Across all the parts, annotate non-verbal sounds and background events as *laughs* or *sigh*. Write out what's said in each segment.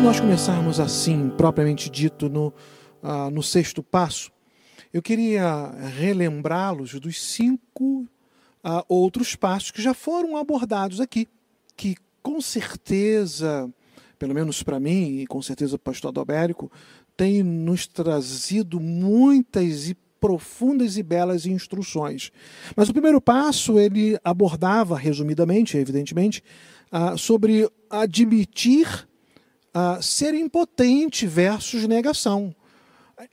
de nós começarmos assim, propriamente dito, no, uh, no sexto passo, eu queria relembrá-los dos cinco uh, outros passos que já foram abordados aqui, que com certeza, pelo menos para mim, e com certeza para o pastor Adalbérico, tem nos trazido muitas e profundas e belas instruções. Mas o primeiro passo ele abordava, resumidamente, evidentemente, uh, sobre admitir ser impotente versus negação.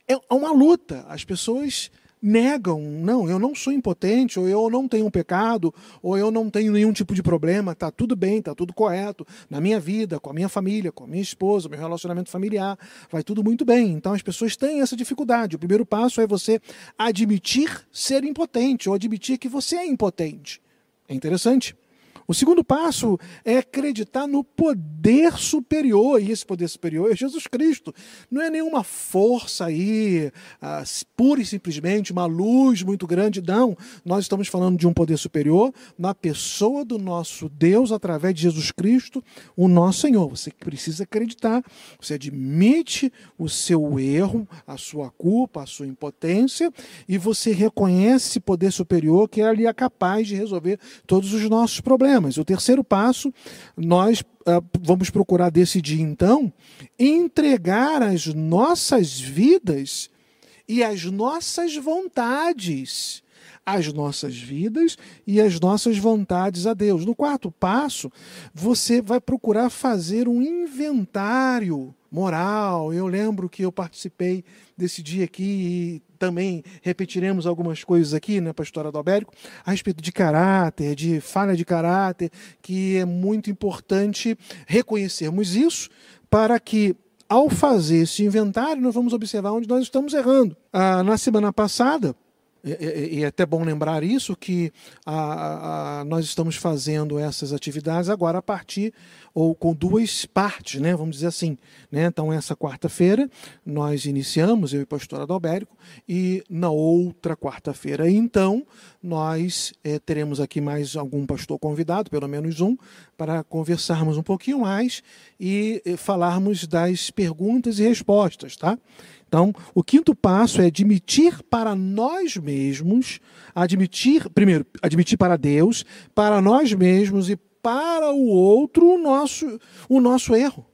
É uma luta. As pessoas negam, não, eu não sou impotente, ou eu não tenho um pecado, ou eu não tenho nenhum tipo de problema, está tudo bem, está tudo correto na minha vida, com a minha família, com a minha esposa, meu relacionamento familiar, vai tudo muito bem. Então as pessoas têm essa dificuldade. O primeiro passo é você admitir ser impotente, ou admitir que você é impotente. É interessante. O segundo passo é acreditar no poder superior, e esse poder superior é Jesus Cristo. Não é nenhuma força aí, ah, pura e simplesmente, uma luz muito grande, não. Nós estamos falando de um poder superior na pessoa do nosso Deus, através de Jesus Cristo, o nosso Senhor. Você precisa acreditar, você admite o seu erro, a sua culpa, a sua impotência, e você reconhece esse poder superior que ele é capaz de resolver todos os nossos problemas problemas. O terceiro passo, nós uh, vamos procurar decidir, então, entregar as nossas vidas e as nossas vontades as nossas vidas e as nossas vontades a Deus. No quarto passo, você vai procurar fazer um inventário moral. Eu lembro que eu participei desse dia aqui e também repetiremos algumas coisas aqui, né, pastor Adalbérico, a respeito de caráter, de falha de caráter, que é muito importante reconhecermos isso para que ao fazer esse inventário, nós vamos observar onde nós estamos errando. Ah, na semana passada, e é até bom lembrar isso, que a, a, nós estamos fazendo essas atividades agora a partir, ou com duas partes, né, vamos dizer assim. Né? Então, essa quarta-feira nós iniciamos, eu e o pastor Adalbérico, e na outra quarta-feira, então, nós é, teremos aqui mais algum pastor convidado, pelo menos um, para conversarmos um pouquinho mais e, e falarmos das perguntas e respostas, tá? Então, o quinto passo é admitir para nós mesmos, admitir, primeiro, admitir para Deus, para nós mesmos e para o outro o nosso, o nosso erro.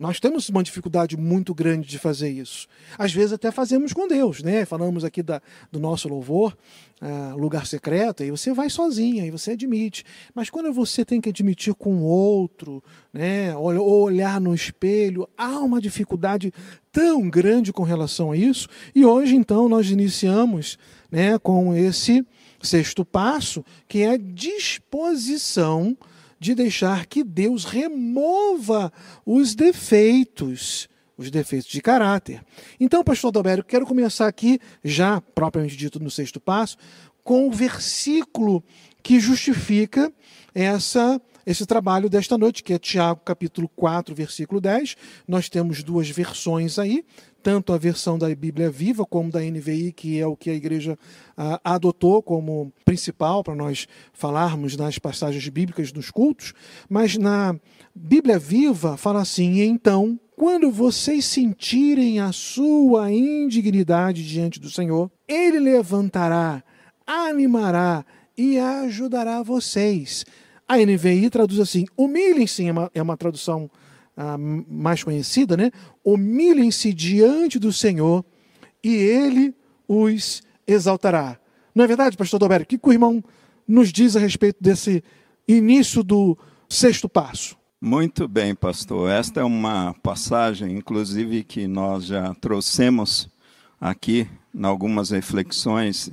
Nós temos uma dificuldade muito grande de fazer isso. Às vezes até fazemos com Deus, né? Falamos aqui da, do nosso louvor, uh, lugar secreto, e você vai sozinha, e você admite. Mas quando você tem que admitir com outro, né? Ou, ou olhar no espelho, há uma dificuldade tão grande com relação a isso. E hoje, então, nós iniciamos né, com esse sexto passo, que é disposição de deixar que Deus remova os defeitos, os defeitos de caráter. Então, pastor Dalbério, quero começar aqui, já propriamente dito no sexto passo, com o versículo que justifica essa esse trabalho desta noite, que é Tiago capítulo 4, versículo 10. Nós temos duas versões aí, tanto a versão da Bíblia Viva como da NVI, que é o que a igreja ah, adotou como principal para nós falarmos nas passagens bíblicas dos cultos, mas na Bíblia Viva fala assim: então, quando vocês sentirem a sua indignidade diante do Senhor, ele levantará, animará e ajudará vocês. A NVI traduz assim: humilhem-se, é uma, é uma tradução a mais conhecida, né? Humilhem-se diante do Senhor e ele os exaltará. Não é verdade, pastor Doberto? O que o irmão nos diz a respeito desse início do sexto passo? Muito bem, pastor. Esta é uma passagem, inclusive, que nós já trouxemos aqui em algumas reflexões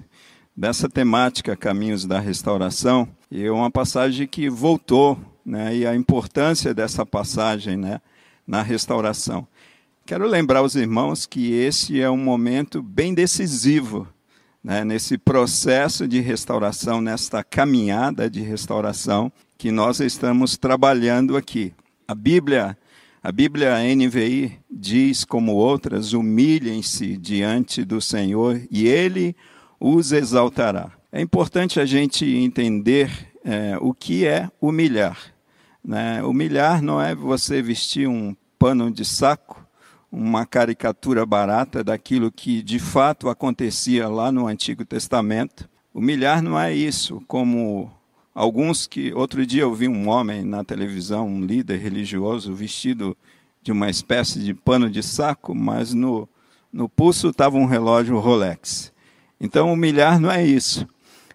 dessa temática Caminhos da Restauração. E é uma passagem que voltou né, e a importância dessa passagem né, na restauração. Quero lembrar os irmãos que esse é um momento bem decisivo né, nesse processo de restauração, nesta caminhada de restauração que nós estamos trabalhando aqui. A Bíblia, a Bíblia NVI diz, como outras, humilhem-se diante do Senhor e Ele os exaltará. É importante a gente entender é, o que é humilhar. Né? Humilhar não é você vestir um pano de saco, uma caricatura barata daquilo que de fato acontecia lá no Antigo Testamento. Humilhar não é isso, como alguns que. Outro dia eu vi um homem na televisão, um líder religioso, vestido de uma espécie de pano de saco, mas no, no pulso estava um relógio Rolex. Então, humilhar não é isso.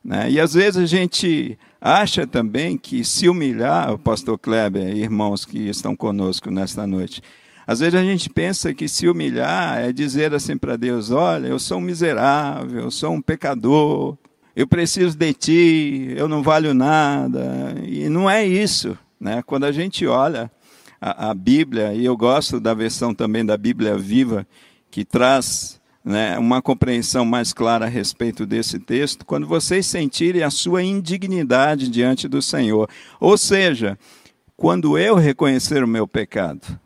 Né? E às vezes a gente acha também que se humilhar, o pastor Kleber irmãos que estão conosco nesta noite, às vezes a gente pensa que se humilhar é dizer assim para Deus: olha, eu sou um miserável, eu sou um pecador, eu preciso de ti, eu não valho nada. E não é isso. Né? Quando a gente olha a, a Bíblia, e eu gosto da versão também da Bíblia Viva, que traz né, uma compreensão mais clara a respeito desse texto, quando vocês sentirem a sua indignidade diante do Senhor. Ou seja, quando eu reconhecer o meu pecado,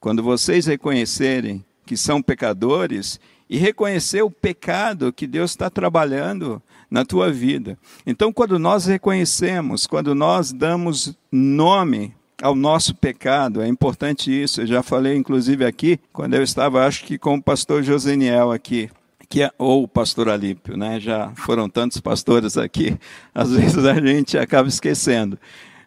quando vocês reconhecerem que são pecadores e reconhecer o pecado que Deus está trabalhando na tua vida. Então, quando nós reconhecemos, quando nós damos nome ao nosso pecado, é importante isso. Eu já falei, inclusive, aqui, quando eu estava, acho que com o pastor Joseniel aqui, que é, ou o pastor Alípio, né? Já foram tantos pastores aqui, *laughs* às vezes a gente acaba esquecendo.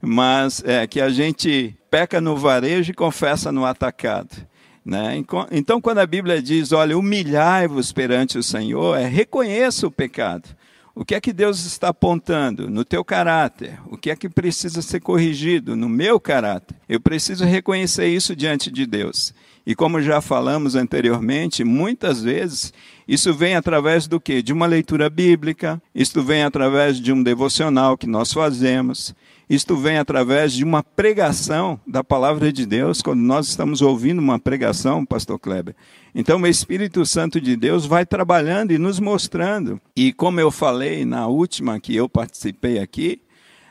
Mas é que a gente peca no varejo e confessa no atacado. Né? Então, quando a Bíblia diz, olha, humilhai-vos perante o Senhor, é reconheça o pecado. O que é que Deus está apontando no teu caráter? O que é que precisa ser corrigido no meu caráter? Eu preciso reconhecer isso diante de Deus. E como já falamos anteriormente, muitas vezes isso vem através do quê? De uma leitura bíblica, isto vem através de um devocional que nós fazemos, isto vem através de uma pregação da palavra de Deus, quando nós estamos ouvindo uma pregação, pastor Kleber. Então, o Espírito Santo de Deus vai trabalhando e nos mostrando. E como eu falei na última que eu participei aqui,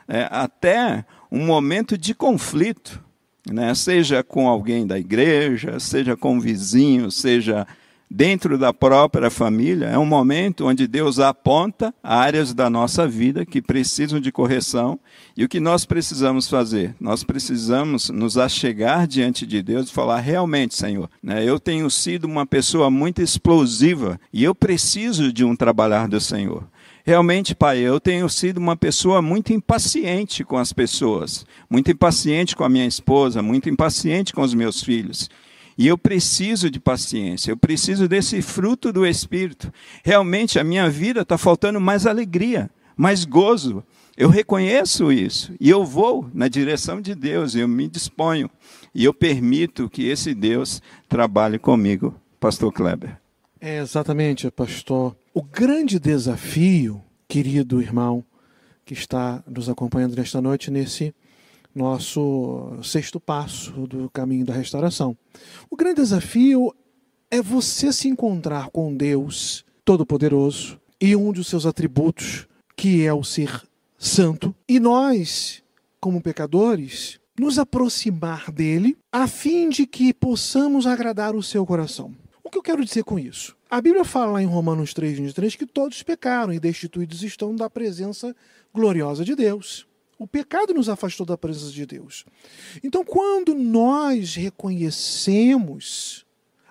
é, até um momento de conflito, né? seja com alguém da igreja, seja com vizinho, seja dentro da própria família, é um momento onde Deus aponta áreas da nossa vida que precisam de correção e o que nós precisamos fazer? Nós precisamos nos achegar diante de Deus e falar: realmente, Senhor, né, eu tenho sido uma pessoa muito explosiva e eu preciso de um trabalhar do Senhor. Realmente, Pai, eu tenho sido uma pessoa muito impaciente com as pessoas, muito impaciente com a minha esposa, muito impaciente com os meus filhos. E eu preciso de paciência, eu preciso desse fruto do Espírito. Realmente a minha vida está faltando mais alegria, mais gozo. Eu reconheço isso e eu vou na direção de Deus, eu me disponho e eu permito que esse Deus trabalhe comigo, Pastor Kleber. É exatamente, pastor. O grande desafio, querido irmão, que está nos acompanhando nesta noite nesse nosso sexto passo do caminho da restauração. O grande desafio é você se encontrar com Deus Todo-Poderoso e um dos seus atributos, que é o ser santo, e nós, como pecadores, nos aproximar dele a fim de que possamos agradar o seu coração. O que eu quero dizer com isso? A Bíblia fala lá em Romanos 3, 23 que todos pecaram e destituídos estão da presença gloriosa de Deus. O pecado nos afastou da presença de Deus. Então, quando nós reconhecemos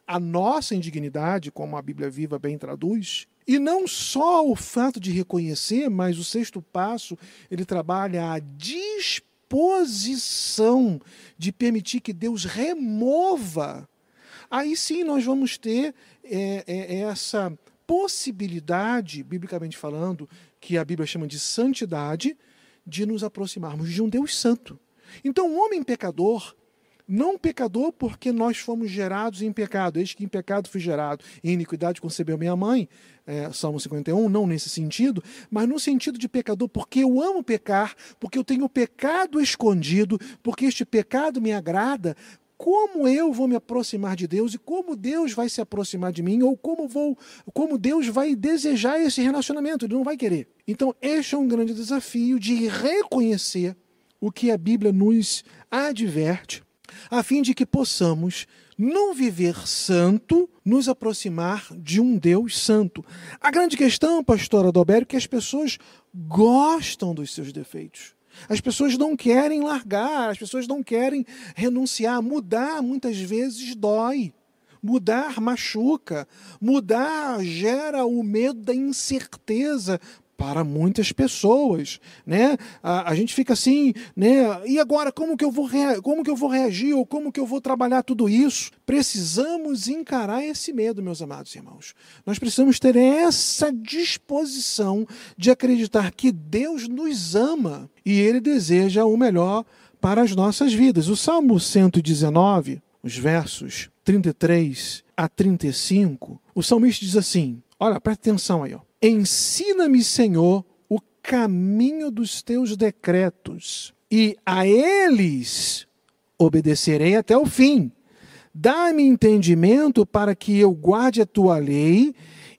a nossa indignidade, como a Bíblia Viva bem traduz, e não só o fato de reconhecer, mas o sexto passo, ele trabalha a disposição de permitir que Deus remova. Aí sim nós vamos ter é, é, essa possibilidade, biblicamente falando, que a Bíblia chama de santidade, de nos aproximarmos de um Deus santo. Então, o homem pecador, não pecador porque nós fomos gerados em pecado, eis que em pecado fui gerado, em iniquidade concebeu minha mãe, é, Salmo 51, não nesse sentido, mas no sentido de pecador, porque eu amo pecar, porque eu tenho pecado escondido, porque este pecado me agrada, como eu vou me aproximar de Deus e como Deus vai se aproximar de mim ou como vou, como Deus vai desejar esse relacionamento, ele não vai querer. Então, este é um grande desafio de reconhecer o que a Bíblia nos adverte, a fim de que possamos não viver santo, nos aproximar de um Deus santo. A grande questão, pastora Adalberto, é que as pessoas gostam dos seus defeitos. As pessoas não querem largar, as pessoas não querem renunciar. Mudar muitas vezes dói. Mudar machuca. Mudar gera o medo da incerteza para muitas pessoas, né? A, a, gente fica assim, né? E agora como que eu vou como que eu vou reagir ou como que eu vou trabalhar tudo isso? Precisamos encarar esse medo, meus amados irmãos. Nós precisamos ter essa disposição de acreditar que Deus nos ama e ele deseja o melhor para as nossas vidas. O Salmo 119, os versos 33 a 35, o salmista diz assim: Olha, presta atenção aí, ó. Ensina-me, Senhor, o caminho dos teus decretos, e a eles obedecerei até o fim. Dá-me entendimento para que eu guarde a tua lei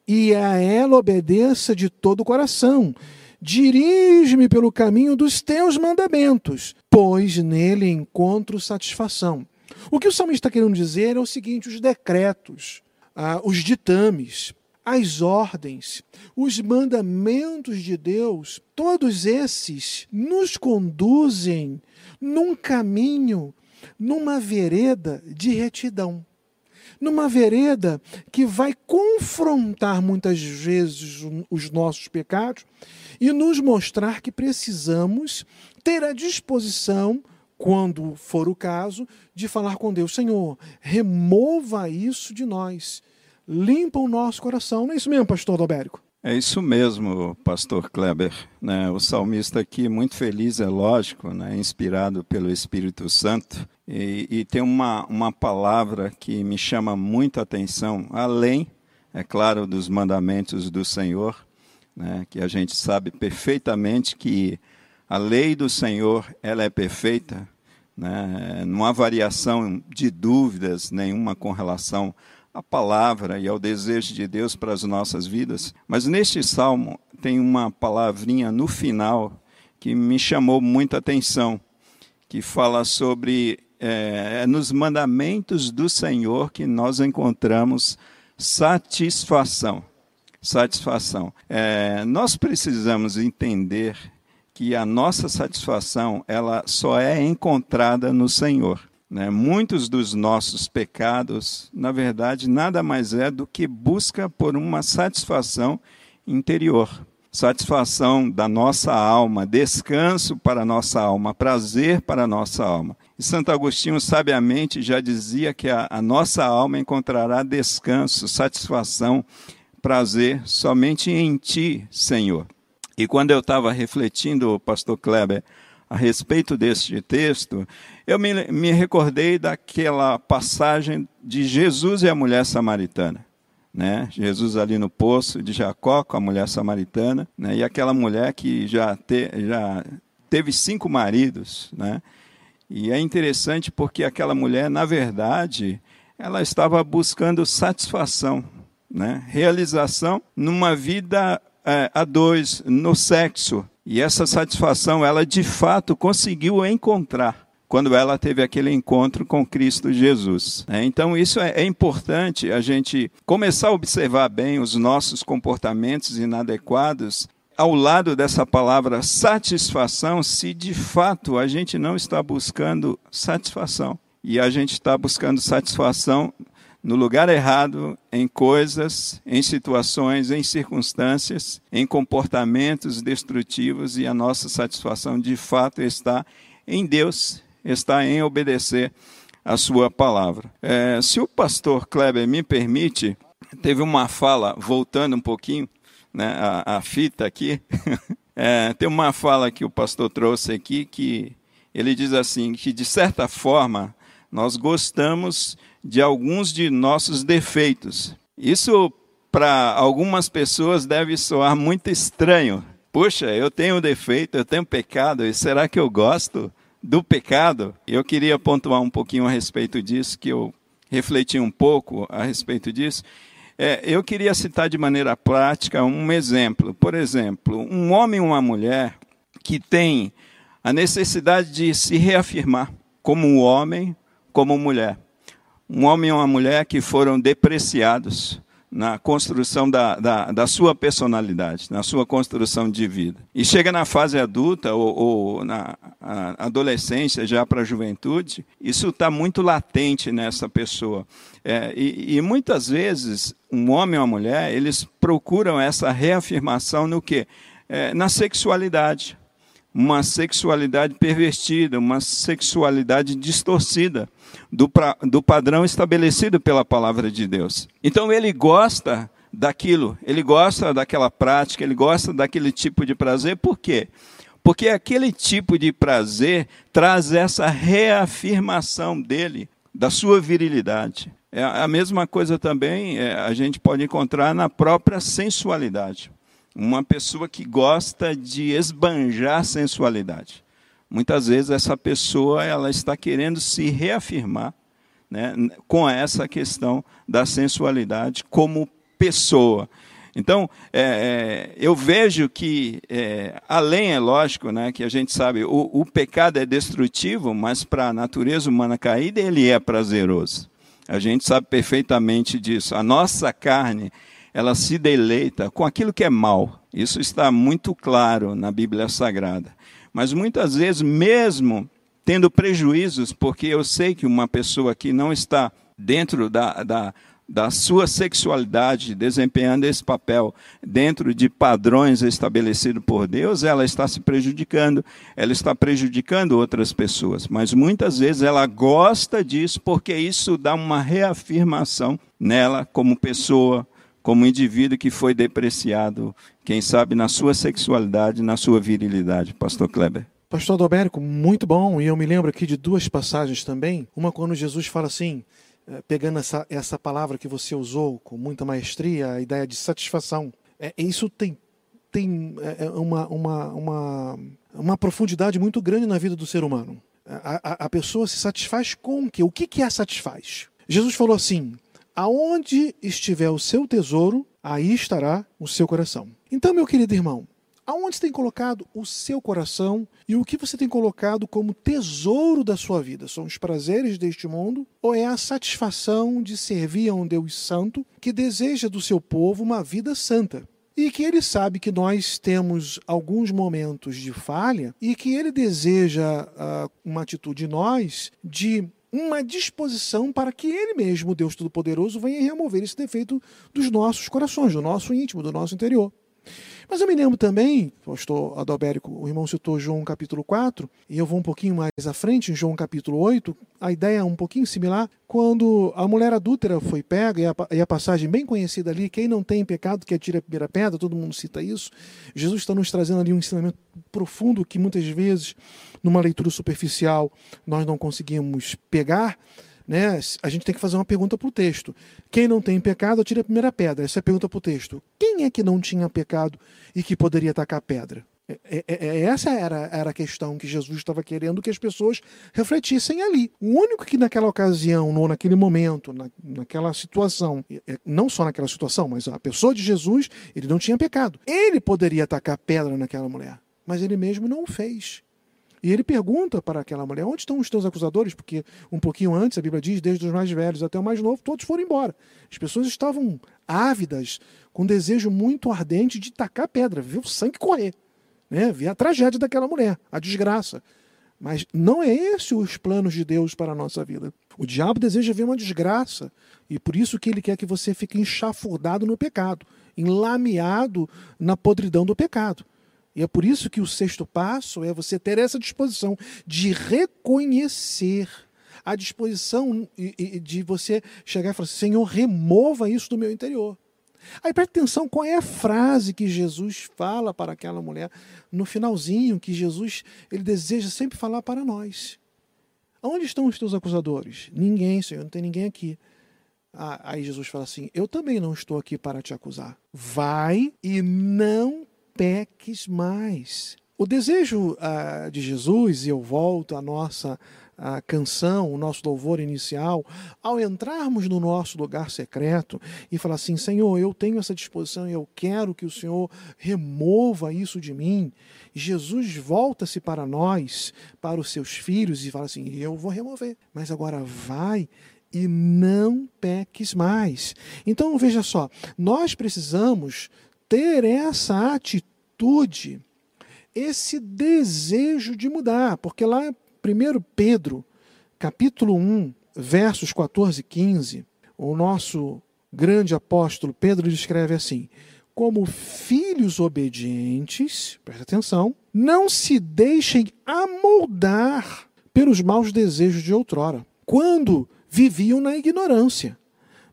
e a ela obedeça de todo o coração. Dirige-me pelo caminho dos teus mandamentos, pois nele encontro satisfação. O que o salmista está querendo dizer é o seguinte: os decretos, ah, os ditames, as ordens, os mandamentos de Deus, todos esses nos conduzem num caminho, numa vereda de retidão. Numa vereda que vai confrontar muitas vezes os nossos pecados e nos mostrar que precisamos ter a disposição, quando for o caso, de falar com Deus: Senhor, remova isso de nós limpa o nosso coração. Não é isso mesmo, pastor Dobérico? É isso mesmo, pastor Kleber. Né? O salmista aqui, muito feliz, é lógico, né? inspirado pelo Espírito Santo. E, e tem uma, uma palavra que me chama muito a atenção, além, é claro, dos mandamentos do Senhor, né? que a gente sabe perfeitamente que a lei do Senhor ela é perfeita, né? não há variação de dúvidas nenhuma com relação à palavra e ao desejo de Deus para as nossas vidas. Mas neste salmo tem uma palavrinha no final que me chamou muita atenção, que fala sobre é, é nos mandamentos do Senhor que nós encontramos satisfação. Satisfação. É, nós precisamos entender que a nossa satisfação ela só é encontrada no Senhor. Né? Muitos dos nossos pecados, na verdade, nada mais é do que busca por uma satisfação interior. Satisfação da nossa alma, descanso para a nossa alma, prazer para a nossa alma. E Santo Agostinho sabiamente já dizia que a, a nossa alma encontrará descanso, satisfação, prazer somente em Ti, Senhor. E quando eu estava refletindo, pastor Kleber, a respeito deste texto, eu me, me recordei daquela passagem de Jesus e a mulher samaritana. Né? Jesus ali no poço de Jacó com a mulher samaritana, né? e aquela mulher que já, te, já teve cinco maridos. Né? E é interessante porque aquela mulher, na verdade, ela estava buscando satisfação, né? realização numa vida é, a dois, no sexo. E essa satisfação ela de fato conseguiu encontrar quando ela teve aquele encontro com Cristo Jesus. É, então, isso é, é, importante a gente começar a observar bem os nossos comportamentos inadequados ao lado dessa palavra satisfação, se de fato a gente não está buscando satisfação. E a gente está buscando satisfação no lugar errado, em coisas, em situações, em circunstâncias, em comportamentos destrutivos e a nossa satisfação de fato está em Deus, está em obedecer a sua palavra. É, se o pastor Kleber me permite, teve uma fala, voltando um pouquinho, né, a, a fita aqui, *laughs* é, tem uma fala que o pastor trouxe aqui que ele diz assim, que de certa forma nós gostamos de alguns de nossos defeitos. Isso, para algumas pessoas, deve soar muito estranho. Puxa, eu tenho defeito, eu tenho pecado, e será que eu gosto do pecado? Eu queria pontuar um pouquinho a respeito disso, que eu refleti um pouco a respeito disso. É, eu queria citar de maneira prática um exemplo. Por exemplo, um homem ou uma mulher que tem a necessidade de se reafirmar como homem, como mulher um homem e uma mulher que foram depreciados na construção da, da, da, sua personalidade, na sua construção de vida. E chega na fase adulta ou, ou na adolescência, já para a juventude, isso está muito latente nessa pessoa. É, e, e, muitas vezes, um homem ou uma mulher, eles procuram essa reafirmação no quê? É, na sexualidade. Uma sexualidade pervertida, uma sexualidade distorcida do, pra, do padrão estabelecido pela palavra de Deus. Então ele gosta daquilo, ele gosta daquela prática, ele gosta daquele tipo de prazer, por quê? Porque aquele tipo de prazer traz essa reafirmação dele, da sua virilidade. É a mesma coisa também é, a gente pode encontrar na própria sensualidade. Uma pessoa que gosta de esbanjar sensualidade. Muitas vezes essa pessoa ela está querendo se reafirmar né, com essa questão da sensualidade como pessoa. Então, é, é, eu vejo que, é, além, é lógico, né, que a gente sabe, o, o pecado é destrutivo, mas para a natureza humana caída, ele é prazeroso. A gente sabe perfeitamente disso. A nossa carne, ela se deleita com aquilo que é mal. Isso está muito claro na Bíblia Sagrada. Mas muitas vezes, mesmo tendo prejuízos, porque eu sei que uma pessoa que não está dentro da, da, da sua sexualidade, desempenhando esse papel dentro de padrões estabelecidos por Deus, ela está se prejudicando, ela está prejudicando outras pessoas. Mas muitas vezes ela gosta disso porque isso dá uma reafirmação nela como pessoa, como indivíduo que foi depreciado quem sabe na sua sexualidade, na sua virilidade, pastor Kleber. Pastor Adalberico, muito bom. E eu me lembro aqui de duas passagens também. Uma quando Jesus fala assim, eh, pegando essa, essa palavra que você usou com muita maestria, a ideia de satisfação. É, isso tem, tem é, é uma, uma, uma, uma profundidade muito grande na vida do ser humano. A, a, a pessoa se satisfaz com o quê? O que, que a satisfaz? Jesus falou assim: aonde estiver o seu tesouro, aí estará o seu coração. Então, meu querido irmão, aonde você tem colocado o seu coração e o que você tem colocado como tesouro da sua vida? São os prazeres deste mundo ou é a satisfação de servir a um Deus santo que deseja do seu povo uma vida santa? E que ele sabe que nós temos alguns momentos de falha e que ele deseja uh, uma atitude em nós de uma disposição para que Ele mesmo, Deus Todo-Poderoso, venha remover esse defeito dos nossos corações, do nosso íntimo, do nosso interior. Mas eu me lembro também, pastor Adalberico, o irmão citou João capítulo 4, e eu vou um pouquinho mais à frente, em João capítulo 8, a ideia é um pouquinho similar, quando a mulher adúltera foi pega, e a, e a passagem bem conhecida ali, quem não tem pecado que atire a primeira pedra, todo mundo cita isso. Jesus está nos trazendo ali um ensinamento profundo que muitas vezes, numa leitura superficial, nós não conseguimos pegar, né, a gente tem que fazer uma pergunta para o texto. Quem não tem pecado, atira a primeira pedra. Essa é a pergunta para o texto. Quem é que não tinha pecado e que poderia atacar a pedra? É, é, é, é, essa era, era a questão que Jesus estava querendo que as pessoas refletissem ali. O único que naquela ocasião, ou naquele momento, na, naquela situação, não só naquela situação, mas a pessoa de Jesus, ele não tinha pecado. Ele poderia atacar pedra naquela mulher, mas ele mesmo não o fez. E ele pergunta para aquela mulher: onde estão os teus acusadores? Porque um pouquinho antes, a Bíblia diz, desde os mais velhos até o mais novo, todos foram embora. As pessoas estavam ávidas, com um desejo muito ardente de tacar pedra, ver o sangue correr. Né? Ver a tragédia daquela mulher, a desgraça. Mas não é esse os planos de Deus para a nossa vida. O diabo deseja ver uma desgraça. E por isso que ele quer que você fique enxafurdado no pecado, enlameado na podridão do pecado. E é por isso que o sexto passo é você ter essa disposição de reconhecer a disposição de você chegar e falar assim, Senhor, remova isso do meu interior. Aí presta atenção qual é a frase que Jesus fala para aquela mulher no finalzinho, que Jesus ele deseja sempre falar para nós. Onde estão os teus acusadores? Ninguém, Senhor, não tem ninguém aqui. Ah, aí Jesus fala assim: Eu também não estou aqui para te acusar. Vai e não peques mais. O desejo uh, de Jesus, e eu volto à nossa uh, canção, o nosso louvor inicial, ao entrarmos no nosso lugar secreto e falar assim: Senhor, eu tenho essa disposição e eu quero que o Senhor remova isso de mim. Jesus volta-se para nós, para os seus filhos, e fala assim: Eu vou remover, mas agora vai e não peques mais. Então veja só, nós precisamos ter essa atitude, esse desejo de mudar, porque lá 1 Pedro, capítulo 1, versos 14 e 15, o nosso grande apóstolo Pedro escreve assim: como filhos obedientes, presta atenção, não se deixem amoldar pelos maus desejos de outrora, quando viviam na ignorância.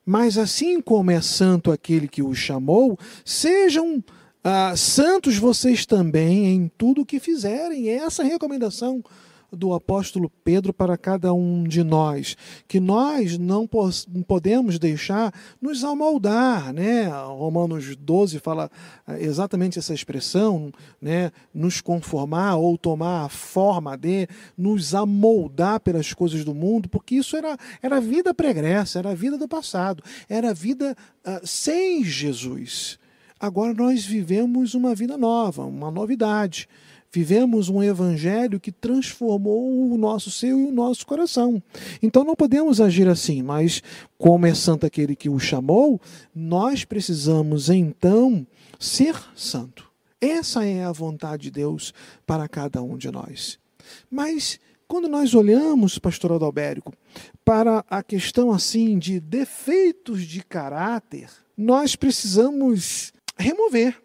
Mas assim como é santo aquele que os chamou, sejam ah, santos vocês também em tudo o que fizerem. É essa a recomendação do apóstolo Pedro para cada um de nós, que nós não podemos deixar nos amoldar, né? Romanos 12 fala ah, exatamente essa expressão, né? Nos conformar ou tomar a forma de nos amoldar pelas coisas do mundo, porque isso era era vida pregressa, era vida do passado, era vida uh, sem Jesus. Agora nós vivemos uma vida nova, uma novidade. Vivemos um evangelho que transformou o nosso ser e o nosso coração. Então não podemos agir assim, mas como é santo aquele que o chamou, nós precisamos então ser santo. Essa é a vontade de Deus para cada um de nós. Mas quando nós olhamos, pastor Adalbérico, para a questão assim de defeitos de caráter, nós precisamos remover,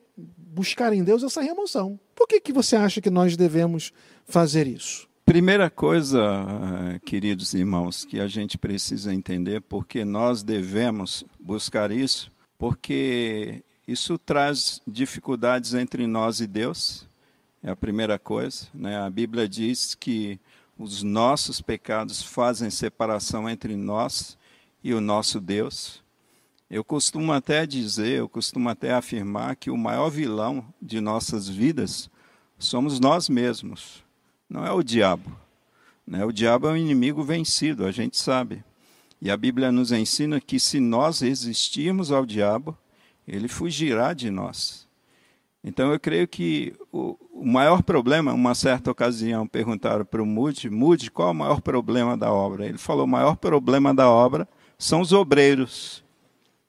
buscar em Deus essa remoção. Por que, que você acha que nós devemos fazer isso? Primeira coisa, queridos irmãos, que a gente precisa entender, porque nós devemos buscar isso, porque isso traz dificuldades entre nós e Deus, é a primeira coisa. Né? A Bíblia diz que os nossos pecados fazem separação entre nós e o nosso Deus. Eu costumo até dizer, eu costumo até afirmar que o maior vilão de nossas vidas somos nós mesmos, não é o diabo. Né? O diabo é um inimigo vencido, a gente sabe. E a Bíblia nos ensina que se nós resistirmos ao diabo, ele fugirá de nós. Então eu creio que o, maior problema, uma certa ocasião perguntaram para o Moody, Moody, qual é o maior problema da obra? Ele falou, o maior problema da obra são os obreiros.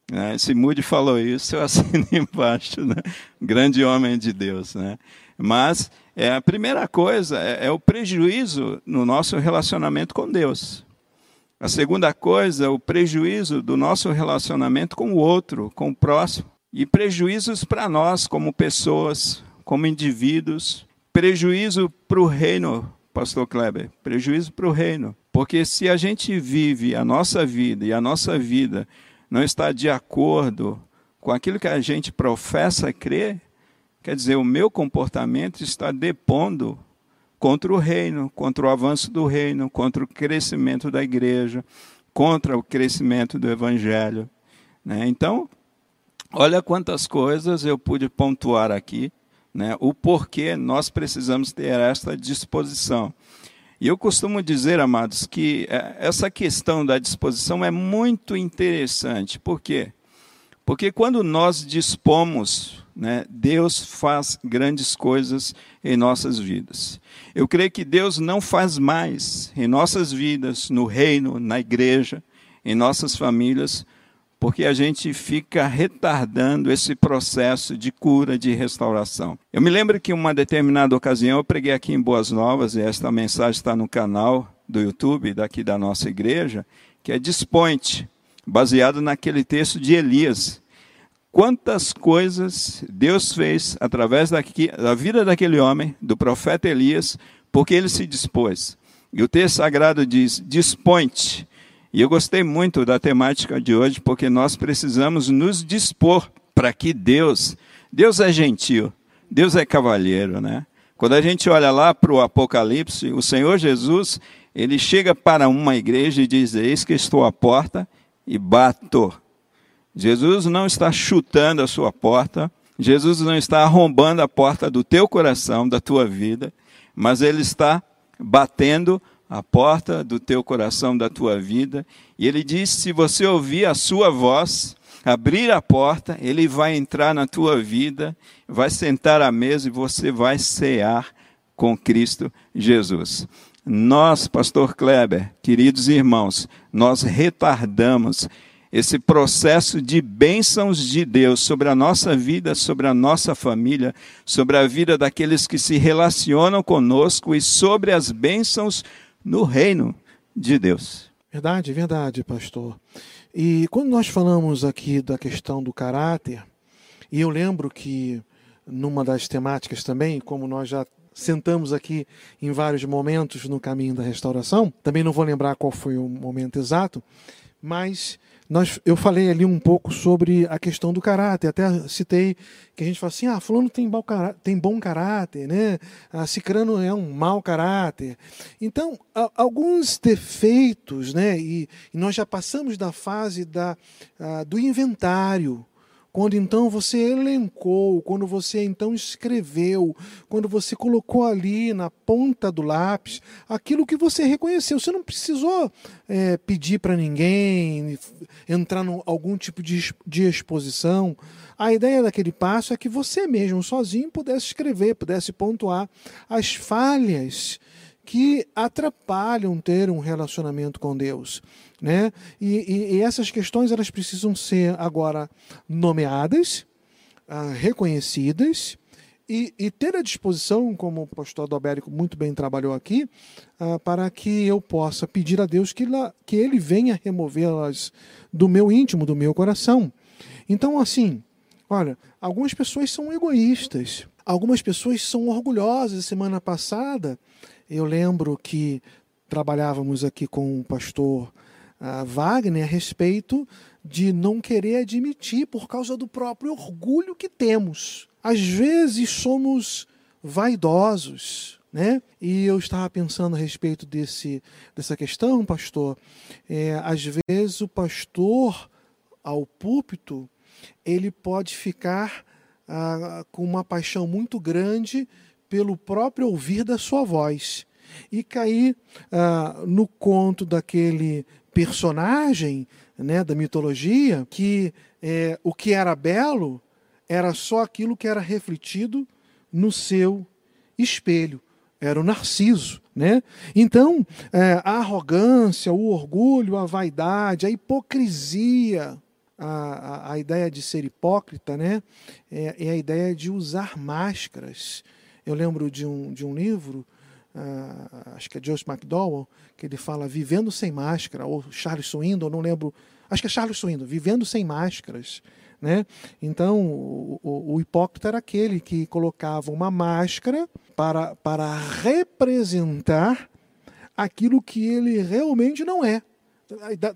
Né? Se Moody falou isso, eu *laughs* assino embaixo, né? grande homem de Deus. Né? Mas é, a primeira coisa é, é o prejuízo no nosso relacionamento com Deus. A segunda coisa é o prejuízo do nosso relacionamento com o outro, com o próximo. E prejuízos para nós, como pessoas, como indivíduos. Prejuízo para o reino, Pastor Kleber. Prejuízo para o reino. Porque se a gente vive a nossa vida e a nossa vida não está de acordo com aquilo que a gente professa crer, quer dizer, o meu comportamento está depondo contra o reino, contra o avanço do reino, contra o crescimento da igreja, contra o crescimento do evangelho. Né? Então, olha quantas coisas eu pude pontuar aqui, né? o porquê nós precisamos ter esta disposição. E eu costumo dizer, amados, que é, essa questão da disposição é muito interessante. Por quê? Porque quando nós dispomos, né, Deus faz grandes coisas em nossas vidas. Eu creio que Deus não faz mais em nossas vidas, no reino, na igreja, em nossas famílias, porque a gente fica retardando esse processo de cura, de restauração. Eu me lembro que em uma determinada ocasião eu preguei aqui em Boas Novas, e esta mensagem está no canal do YouTube daqui da nossa igreja, que é Dispointe, baseado naquele texto de Elias. Quantas coisas Deus fez através daqui, da vida daquele homem, do profeta Elias, porque ele se dispôs. E o texto sagrado diz: Dispointe e eu gostei muito da temática de hoje, porque nós precisamos nos dispor para que Deus, Deus é gentil, Deus é cavalheiro, né? Quando a gente olha lá para o Apocalipse, o Senhor Jesus, ele chega para uma igreja e diz: Eis que estou à porta e bato. Jesus não está chutando a sua porta, Jesus não está arrombando a porta do teu coração, da tua vida, mas ele está batendo a porta do teu coração, da tua vida. E ele diz: se você ouvir a sua voz, abrir a porta, ele vai entrar na tua vida, vai sentar à mesa e você vai cear com Cristo Jesus. Nós, pastor Kleber, queridos irmãos, nós retardamos esse processo de bênçãos de Deus sobre a nossa vida, sobre a nossa família, sobre a vida daqueles que se relacionam conosco e sobre as bênçãos no reino de Deus. Verdade, verdade, pastor. E quando nós falamos aqui da questão do caráter, e eu lembro que numa das temáticas também, como nós já sentamos aqui em vários momentos no caminho da restauração, também não vou lembrar qual foi o momento exato, mas nós, eu falei ali um pouco sobre a questão do caráter. Até citei que a gente fala assim: ah, Fulano tem, bom caráter, tem bom caráter, né? Ah, Cicrano é um mau caráter. Então, alguns defeitos, né? E, e, nós já passamos da fase da, ah, do inventário quando então você elencou, quando você então escreveu, quando você colocou ali na ponta do lápis aquilo que você reconheceu. Você não precisou é, pedir para ninguém, entrar em algum tipo de, de exposição. A ideia daquele passo é que você mesmo, sozinho, pudesse escrever, pudesse pontuar as falhas que atrapalham ter um relacionamento com Deus. Né? E, e, e essas questões elas precisam ser agora nomeadas, ah, reconhecidas e, e, ter à disposição, como o pastor Adalberico muito bem trabalhou aqui, ah, para que eu possa pedir a Deus que, la, que Ele venha removê-las do meu íntimo, do meu coração. Então, assim, olha, algumas pessoas são egoístas, algumas pessoas são orgulhosas. Semana passada, eu lembro que trabalhávamos aqui com o pastor Wagner a respeito de não querer admitir por causa do próprio orgulho que temos. Às vezes somos vaidosos, né? E eu estava pensando a respeito desse, dessa questão, pastor. É, às vezes o pastor ao púlpito ele pode ficar ah, com uma paixão muito grande pelo próprio ouvir da sua voz e cair ah, no conto daquele personagem né, da mitologia que é, o que era belo era só aquilo que era refletido no seu espelho. Era o narciso. Né? Então, é, a arrogância, o orgulho, a vaidade, a hipocrisia, a, a, a ideia de ser hipócrita, né? é, é a ideia de usar máscaras. Eu lembro de um, de um livro uh, acho que é Joseph McDowell, que ele fala Vivendo Sem Máscara, ou Charles Swindoll, não lembro, acho que é Charles Swindoll, Vivendo Sem Máscaras. Né? Então, o, o, o hipócrita era aquele que colocava uma máscara para, para representar aquilo que ele realmente não é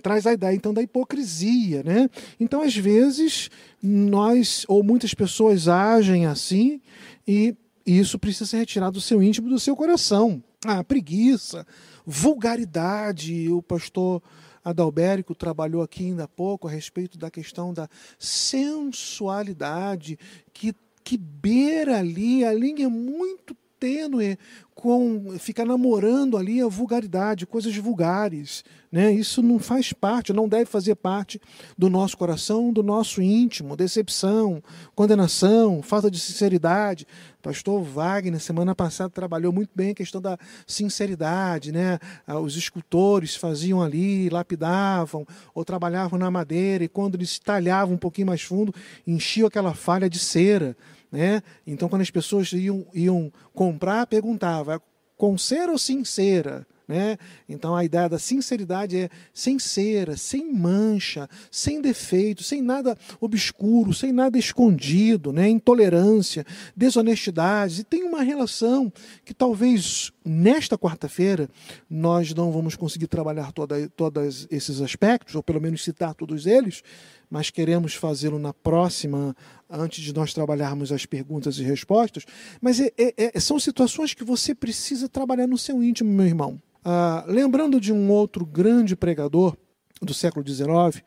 traz a ideia então da hipocrisia, né? Então às vezes nós ou muitas pessoas agem assim e isso precisa ser retirado do seu íntimo, do seu coração. Ah, preguiça, vulgaridade. O pastor Adalberico trabalhou aqui ainda há pouco a respeito da questão da sensualidade que, que beira ali, a linha é muito tênue com ficar namorando ali a vulgaridade, coisas vulgares. Né? Isso não faz parte, não deve fazer parte do nosso coração, do nosso íntimo. Decepção, condenação, falta de sinceridade. Pastor Wagner, semana passada, trabalhou muito bem a questão da sinceridade. Né? Ah, os escultores faziam ali, lapidavam, ou trabalhavam na madeira, e quando eles talhavam um pouquinho mais fundo, enchiam aquela falha de cera. Né? Então, quando as pessoas iam, iam comprar, perguntava com cera ou sincera? Né? Então a ideia da sinceridade é sem cera, sem mancha, sem defeito, sem nada obscuro, sem nada escondido, né? intolerância, desonestidade. E tem uma relação que talvez nesta quarta-feira nós não vamos conseguir trabalhar toda, todos esses aspectos, ou pelo menos citar todos eles, mas queremos fazê-lo na próxima, antes de nós trabalharmos as perguntas e respostas. Mas é, é, é, são situações que você precisa trabalhar no seu íntimo, meu irmão. Ah, lembrando de um outro grande pregador do século XIX,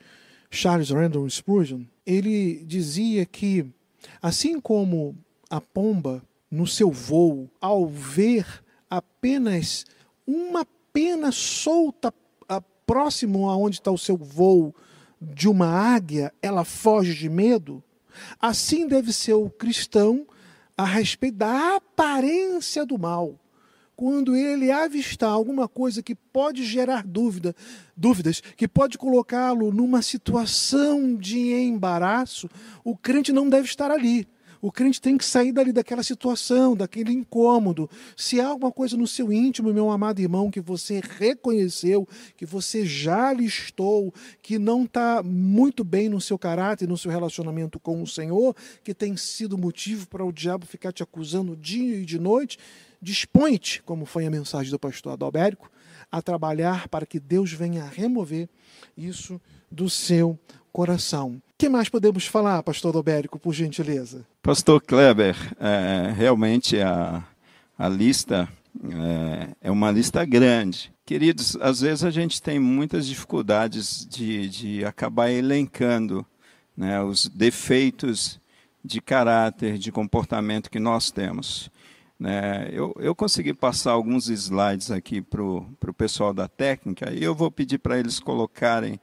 Charles Randall Spurgeon, ele dizia que, assim como a pomba no seu voo, ao ver apenas uma pena solta próximo aonde está o seu voo de uma águia, ela foge de medo. Assim deve ser o cristão a respeito da aparência do mal quando ele avistar alguma coisa que pode gerar dúvida, dúvidas, que pode colocá-lo numa situação de embaraço, o crente não deve estar ali. O crente tem que sair dali daquela situação, daquele incômodo. Se há alguma coisa no seu íntimo, meu amado irmão, que você reconheceu, que você já listou, que não está muito bem no seu caráter, no seu relacionamento com o Senhor, que tem sido motivo para o diabo ficar te acusando dia e de noite, dispõe-te, como foi a mensagem do pastor Adalbérico, a trabalhar para que Deus venha remover isso do seu coração. Que mais podemos falar, pastor Adalbérico, por gentileza? Pastor Kleber, é, realmente a, a lista é, é, uma lista grande. Queridos, às vezes a gente tem muitas dificuldades de, de acabar elencando né, os defeitos de caráter, de comportamento que nós temos. Né? Eu, eu consegui passar alguns slides aqui para o pessoal da técnica e eu vou pedir para eles colocarem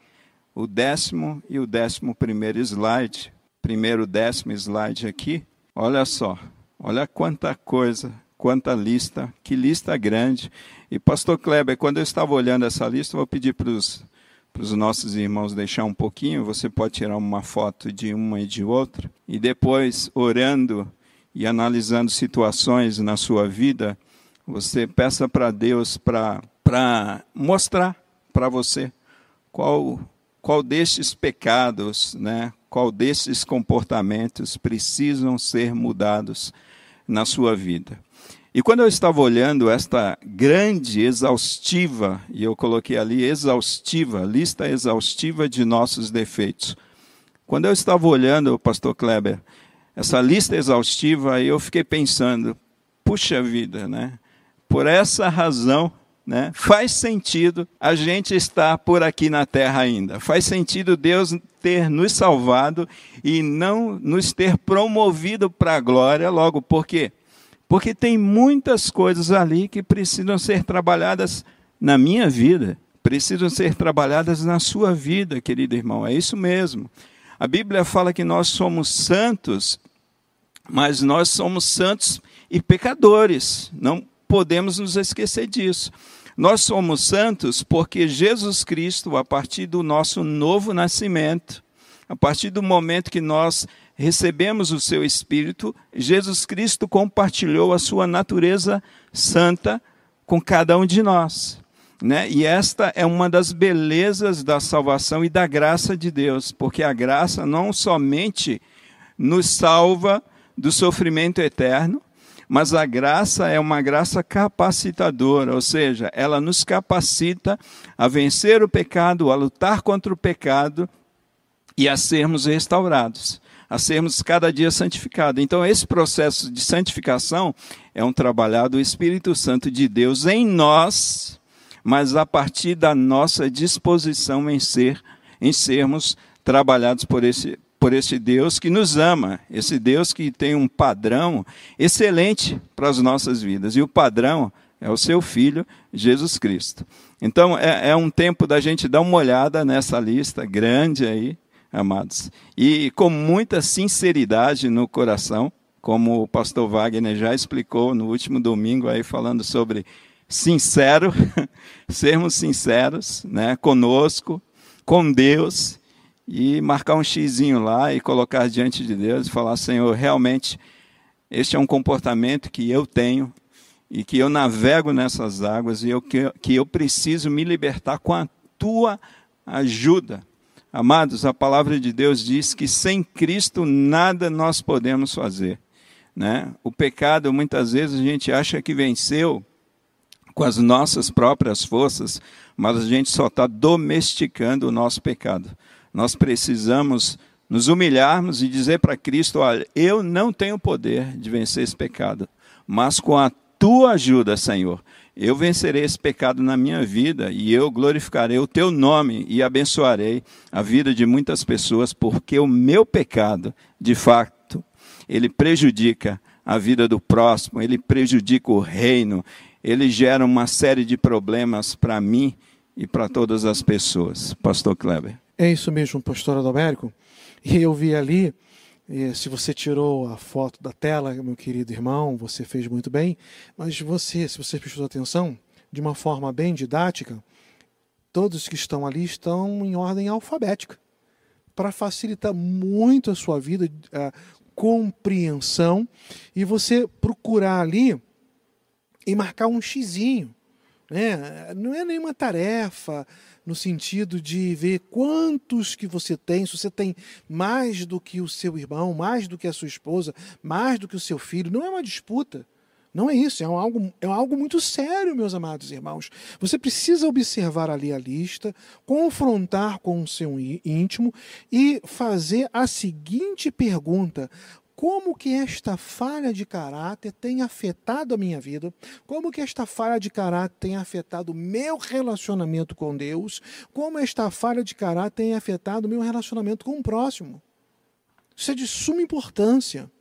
o décimo e o décimo primeiro slide. Primeiro décimo slide aqui, olha só, olha quanta coisa, quanta lista, que lista grande. E pastor Kleber, quando eu estava olhando essa lista, eu vou pedir para os para os nossos irmãos deixar um pouquinho, você pode tirar uma foto de uma e de outra, e depois, orando e analisando situações na sua vida, você peça para Deus para mostrar para você qual, qual destes pecados, né, qual desses comportamentos precisam ser mudados na sua vida. E quando eu estava olhando esta grande, exaustiva, e eu coloquei ali exaustiva, lista exaustiva de nossos defeitos. Quando eu estava olhando, pastor Kleber, essa lista exaustiva, eu fiquei pensando, puxa vida, né? Por essa razão né? Faz sentido a gente estar por aqui na terra ainda. Faz sentido Deus ter nos salvado e não nos ter promovido para a glória logo. Por quê? Porque tem muitas coisas ali que precisam ser trabalhadas na minha vida, precisam ser trabalhadas na sua vida, querido irmão. É isso mesmo. A Bíblia fala que nós somos santos, mas nós somos santos e pecadores. Não podemos nos esquecer disso. Nós somos santos porque Jesus Cristo, a partir do nosso novo nascimento, a partir do momento que nós recebemos o seu Espírito, Jesus Cristo compartilhou a sua natureza santa com cada um de nós. Né? E esta é uma das belezas da salvação e da graça de Deus, porque a graça não somente nos salva do sofrimento eterno, mas a graça é uma graça capacitadora, ou seja, ela nos capacita a vencer o pecado, a lutar contra o pecado e a sermos restaurados, a sermos cada dia santificados. Então, esse processo de santificação é um trabalhar do Espírito Santo de Deus em nós, mas a partir da nossa disposição em ser, em sermos trabalhados por esse por esse Deus que nos ama, esse Deus que tem um padrão excelente para as nossas vidas. E o padrão é o seu Filho, Jesus Cristo. Então é, é um tempo da gente dar uma olhada nessa lista grande aí, amados, e com muita sinceridade no coração, como o pastor Wagner já explicou no último domingo aí falando sobre sincero, *laughs* sermos sinceros, né, conosco, com Deus e marcar um xizinho lá e colocar diante de Deus e falar: Senhor, realmente este é um comportamento que eu tenho e que eu navego nessas águas e eu, que, que eu preciso me libertar com a tua ajuda. Amados, a palavra de Deus diz que sem Cristo nada nós podemos fazer. Né? O pecado, muitas vezes, a gente acha que venceu com as nossas próprias forças, mas a gente só está domesticando o nosso pecado nós precisamos nos humilharmos e dizer para Cristo: olha, eu não tenho poder de vencer esse pecado, mas com a tua ajuda, Senhor, eu vencerei esse pecado na minha vida e eu glorificarei o teu nome e abençoarei a vida de muitas pessoas, porque o meu pecado, de fato, ele prejudica a vida do próximo, ele prejudica o reino, ele gera uma série de problemas para mim e para todas as pessoas. Pastor Kleber. É isso mesmo, pastor Adalberico. E eu vi ali se você tirou a foto da tela, meu querido irmão, você fez muito bem. Mas você, se você prestou atenção, de uma forma bem didática, todos que estão ali estão em ordem alfabética para facilitar muito a sua vida, a compreensão e você procurar ali e marcar um xizinho. Né? Não é nenhuma tarefa no sentido de ver quantos que você tem, se você tem mais do que o seu irmão, mais do que a sua esposa, mais do que o seu filho. Não é uma disputa. Não é isso, é algo, é algo muito sério, meus amados irmãos. Você precisa observar ali a lista, confrontar com o seu íntimo e fazer a seguinte pergunta: como que esta falha de caráter tem afetado a minha vida, como que esta falha de caráter tem afetado o meu relacionamento com Deus, como esta falha de caráter tem afetado o meu relacionamento com o próximo. Isso é de suma importância.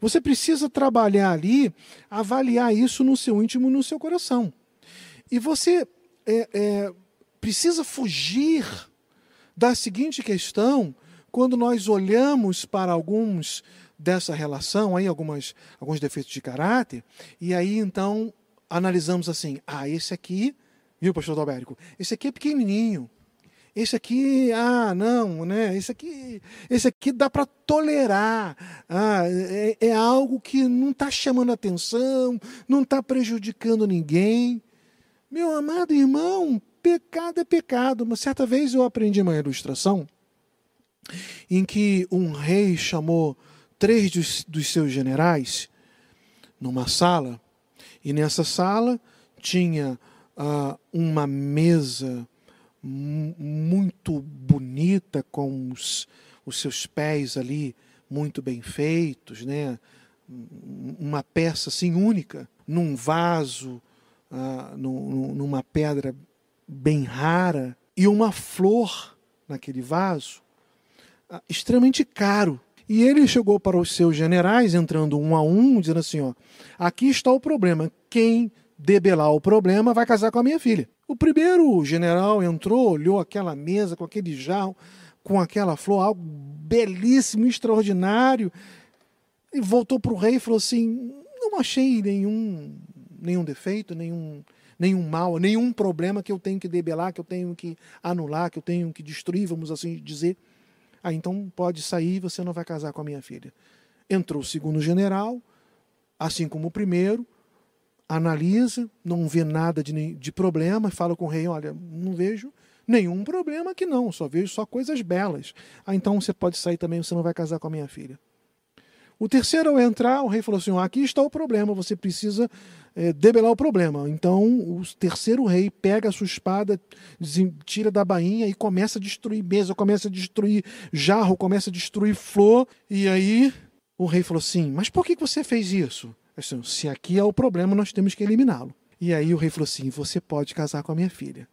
Você precisa trabalhar ali, avaliar isso no seu íntimo, no seu coração. E você é, é, precisa fugir da seguinte questão quando nós olhamos para alguns dessa relação, aí algumas, alguns defeitos de caráter, e aí então analisamos assim: ah, esse aqui, viu, pastor Dalbérico? Esse aqui é pequenininho, esse aqui, ah, não, né? Esse aqui, esse aqui dá para tolerar. Ah, é, é, algo que não está chamando atenção, não está prejudicando ninguém. Meu amado irmão, pecado é pecado. Uma certa vez eu aprendi uma ilustração em que um rei chamou três dos, dos seus generais numa sala, e nessa sala tinha ah, uma mesa muito bonita, com os, os seus pés ali muito bem feitos, né? uma peça assim única, num vaso, ah, numa pedra bem rara, e uma flor naquele vaso, extremamente caro. E ele chegou para os seus generais, entrando um a um, dizendo assim: ó, aqui está o problema. Quem debelar o problema vai casar com a minha filha. O primeiro general entrou, olhou aquela mesa com aquele jarro, com aquela flor, algo belíssimo, extraordinário, e voltou para o rei e falou assim: não achei nenhum, nenhum defeito, nenhum, nenhum mal, nenhum problema que eu tenho que debelar, que eu tenho que anular, que eu tenho que destruir, vamos assim dizer. Ah, então pode sair, você não vai casar com a minha filha. Entrou o segundo general, assim como o primeiro, analisa, não vê nada de, de problema, fala com o rei: olha, não vejo nenhum problema aqui não, só vejo só coisas belas. Ah, então você pode sair também, você não vai casar com a minha filha. O terceiro, ao entrar, o rei falou assim: aqui está o problema, você precisa é, debelar o problema. Então, o terceiro rei pega a sua espada, tira da bainha e começa a destruir mesa, começa a destruir jarro, começa a destruir flor. E aí o rei falou assim: Mas por que você fez isso? Assim, se aqui é o problema, nós temos que eliminá-lo. E aí o rei falou assim: Você pode casar com a minha filha.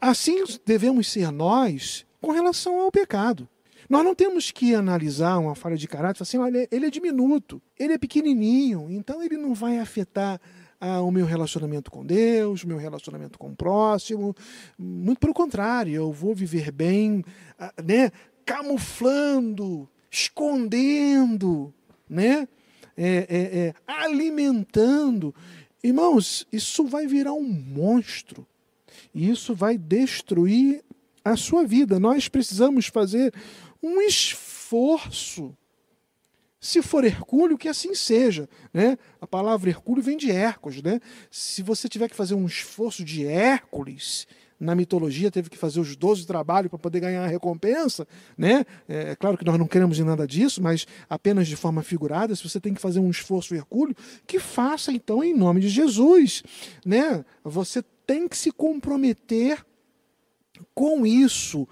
Assim devemos ser nós com relação ao pecado. Nós não temos que analisar uma falha de caráter assim, olha, ele é diminuto, ele é pequenininho, então ele não vai afetar ah, o meu relacionamento com Deus, o meu relacionamento com o próximo. Muito pelo contrário, eu vou viver bem, ah, né, camuflando, escondendo, né, é, é, é, alimentando. Irmãos, isso vai virar um monstro. E isso vai destruir a sua vida. Nós precisamos fazer um esforço. Se for Hercúleo, que assim seja. Né? A palavra Hercúleo vem de Hércules. Né? Se você tiver que fazer um esforço de Hércules, na mitologia teve que fazer os 12 trabalhos para poder ganhar a recompensa, né? É, é claro que nós não queremos em nada disso, mas apenas de forma figurada, se você tem que fazer um esforço hercúleo, que faça então em nome de Jesus, né? Você tem que se comprometer com isso.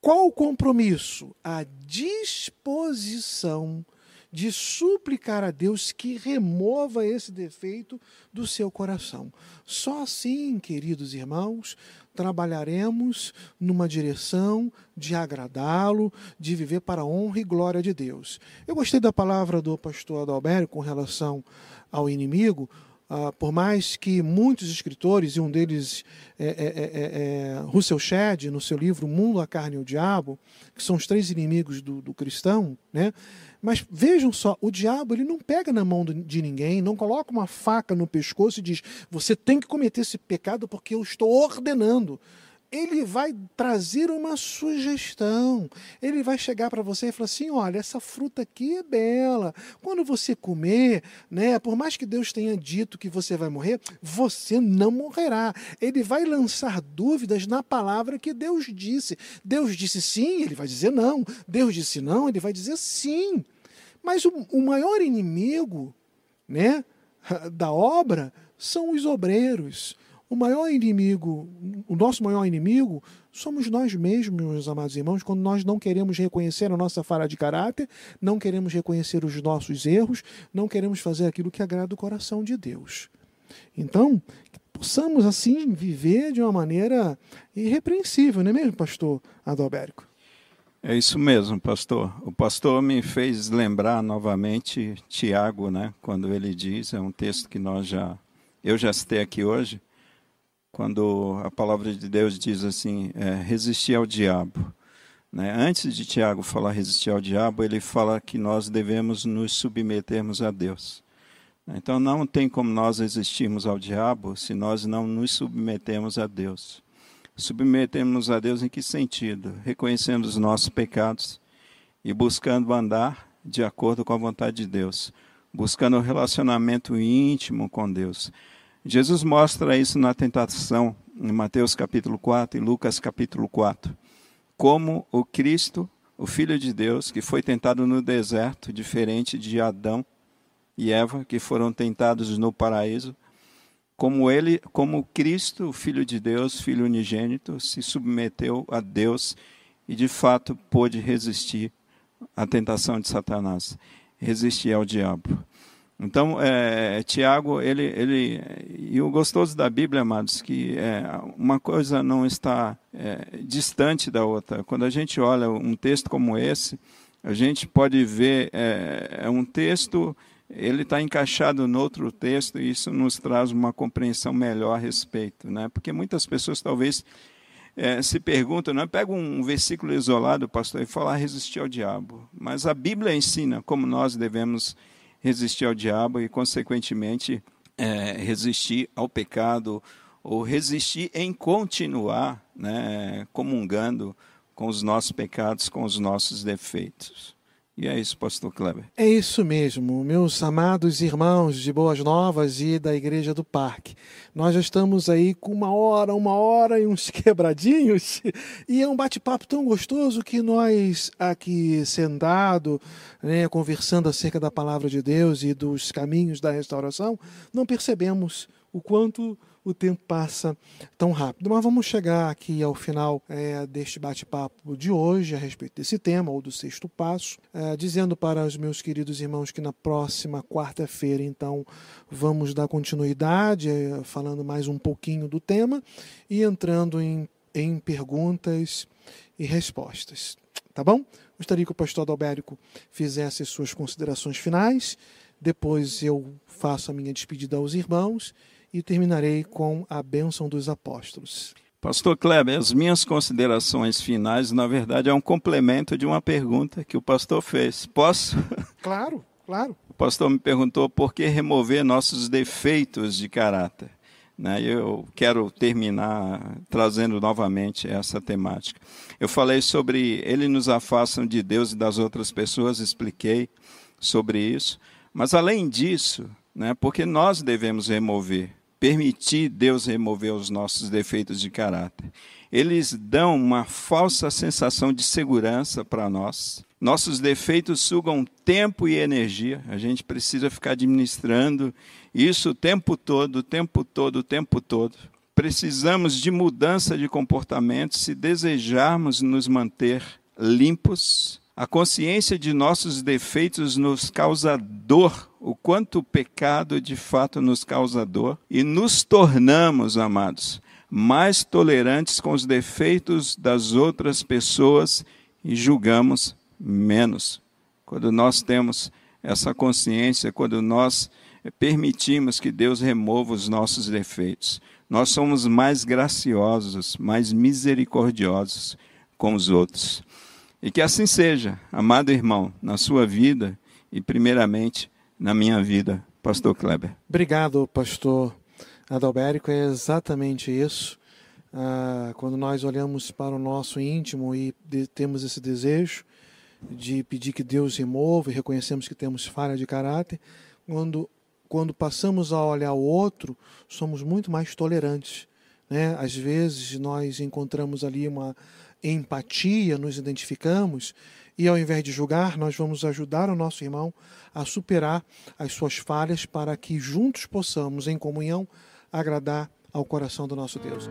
Qual o compromisso? A disposição de suplicar a Deus que remova esse defeito do seu coração. Só assim, queridos irmãos, trabalharemos numa direção de agradá-lo, de viver para a honra e glória de Deus. Eu gostei da palavra do pastor Adalberto com relação ao inimigo, Uh, por mais que muitos escritores, e um deles é, é, é, é Russell Shedd, no seu livro Mundo, a Carne e o Diabo, que são os três inimigos do, do cristão, né? mas vejam só, o diabo ele não pega na mão de ninguém, não coloca uma faca no pescoço e diz: você tem que cometer esse pecado porque eu estou ordenando ele vai trazer uma sugestão. Ele vai chegar para você e falar assim: olha, essa fruta aqui é bela. Quando você comer, né, por mais que Deus tenha dito que você vai morrer, você não morrerá. Ele vai lançar dúvidas na palavra que Deus disse. Deus disse sim, ele vai dizer não. Deus disse não, ele vai dizer sim. Mas o, o maior inimigo né, *laughs* da obra são os obreiros o maior inimigo, o nosso maior inimigo, somos nós mesmos, meus amados irmãos, quando nós não queremos reconhecer a nossa falha de caráter, não queremos reconhecer os nossos erros, não queremos fazer aquilo que agrada o coração de Deus. Então, possamos assim viver de uma maneira irrepreensível, não é mesmo, pastor Adalberico? É isso mesmo, pastor. O pastor me fez lembrar novamente Tiago, né, quando ele diz, é um texto que nós já eu já citei aqui hoje, quando a palavra de Deus diz assim, é, resistir ao diabo. Né? Antes de Tiago falar resistir ao diabo, ele fala que nós devemos nos submetermos a Deus. Então não tem como nós resistirmos ao diabo se nós não nos submetemos a Deus. Submetemos a Deus em que sentido? Reconhecendo os nossos pecados e buscando andar de acordo com a vontade de Deus, buscando um relacionamento íntimo com Deus. Jesus mostra isso na tentação, em Mateus capítulo 4 e Lucas capítulo 4. Como o Cristo, o Filho de Deus, que foi tentado no deserto, diferente de Adão e Eva, que foram tentados no paraíso, como ele, como Cristo, o Filho de Deus, Filho unigênito, se submeteu a Deus e de fato pôde resistir à tentação de Satanás, resistir ao diabo. Então, é, Tiago, ele, ele, e o gostoso da Bíblia, amados, que é, uma coisa não está é, distante da outra. Quando a gente olha um texto como esse, a gente pode ver, é, é um texto, ele está encaixado no outro texto, e isso nos traz uma compreensão melhor a respeito. Né? Porque muitas pessoas talvez é, se perguntam, não é? pega um versículo isolado, pastor, e fala resistir ao diabo. Mas a Bíblia ensina como nós devemos resistir ao diabo e, consequentemente, é, resistir ao pecado ou resistir em continuar né, comungando com os nossos pecados, com os nossos defeitos. E é isso, pastor Kleber. É isso mesmo, meus amados irmãos de Boas Novas e da Igreja do Parque. Nós já estamos aí com uma hora, uma hora e uns *laughs* quebradinhos, e é um bate-papo tão gostoso que nós aqui sentado, né, conversando acerca da palavra de Deus e dos caminhos da restauração, não percebemos o quanto o tempo passa tão rápido. Mas vamos chegar aqui ao final é, deste bate-papo de hoje a respeito desse tema, ou do sexto passo, é, dizendo para os meus queridos irmãos que na próxima quarta-feira, então, vamos dar continuidade, é, falando mais um pouquinho do tema e entrando em, em perguntas e respostas. Tá bom? Gostaria que o pastor Adalbérico fizesse as suas considerações finais. Depois eu faço a minha despedida aos irmãos e terminarei com a bênção dos apóstolos. Pastor Kleber, as minhas considerações finais, na verdade, é um complemento de uma pergunta que o pastor fez. Posso? *laughs* Claro, claro. O pastor me perguntou por que remover nossos defeitos de caráter. Né? Eu quero terminar trazendo novamente essa temática. Eu falei sobre ele nos afastam de Deus e das outras pessoas, expliquei sobre isso. Mas além disso, né, porque nós devemos remover permitir Deus remover os nossos defeitos de caráter. Eles dão uma falsa sensação de segurança para nós. Nossos defeitos sugam tempo e energia. A gente precisa ficar administrando isso o tempo todo, o tempo todo, o tempo todo. Precisamos de mudança de comportamento se desejarmos nos manter limpos, a consciência de nossos defeitos nos causa dor, o quanto o pecado de fato nos causa dor, e nos tornamos, amados, mais tolerantes com os defeitos das outras pessoas e julgamos menos. Quando nós temos essa consciência, quando nós permitimos que Deus remova os nossos defeitos. Nós somos mais graciosos, mais misericordiosos com os outros. E que assim seja, amado irmão, na sua vida e, primeiramente, na minha vida, Pastor Kleber. Obrigado, Pastor Adalberico. É exatamente isso. Ah, quando nós olhamos para o nosso íntimo e de, temos esse desejo de pedir que Deus remova e reconhecemos que temos falha de caráter, quando, quando passamos a olhar o outro, somos muito mais tolerantes. Né? Às vezes nós encontramos ali uma empatia, nos identificamos e ao invés de julgar, nós vamos ajudar o nosso irmão a superar as suas falhas para que juntos possamos, em comunhão, agradar ao coração do nosso Deus.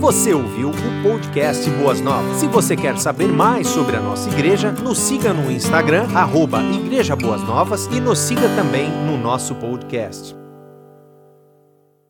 Você ouviu o podcast Boas Novas. Se você quer saber mais sobre a nossa igreja, nos siga no Instagram, arroba Igreja Boas Novas e nos siga também no nosso podcast.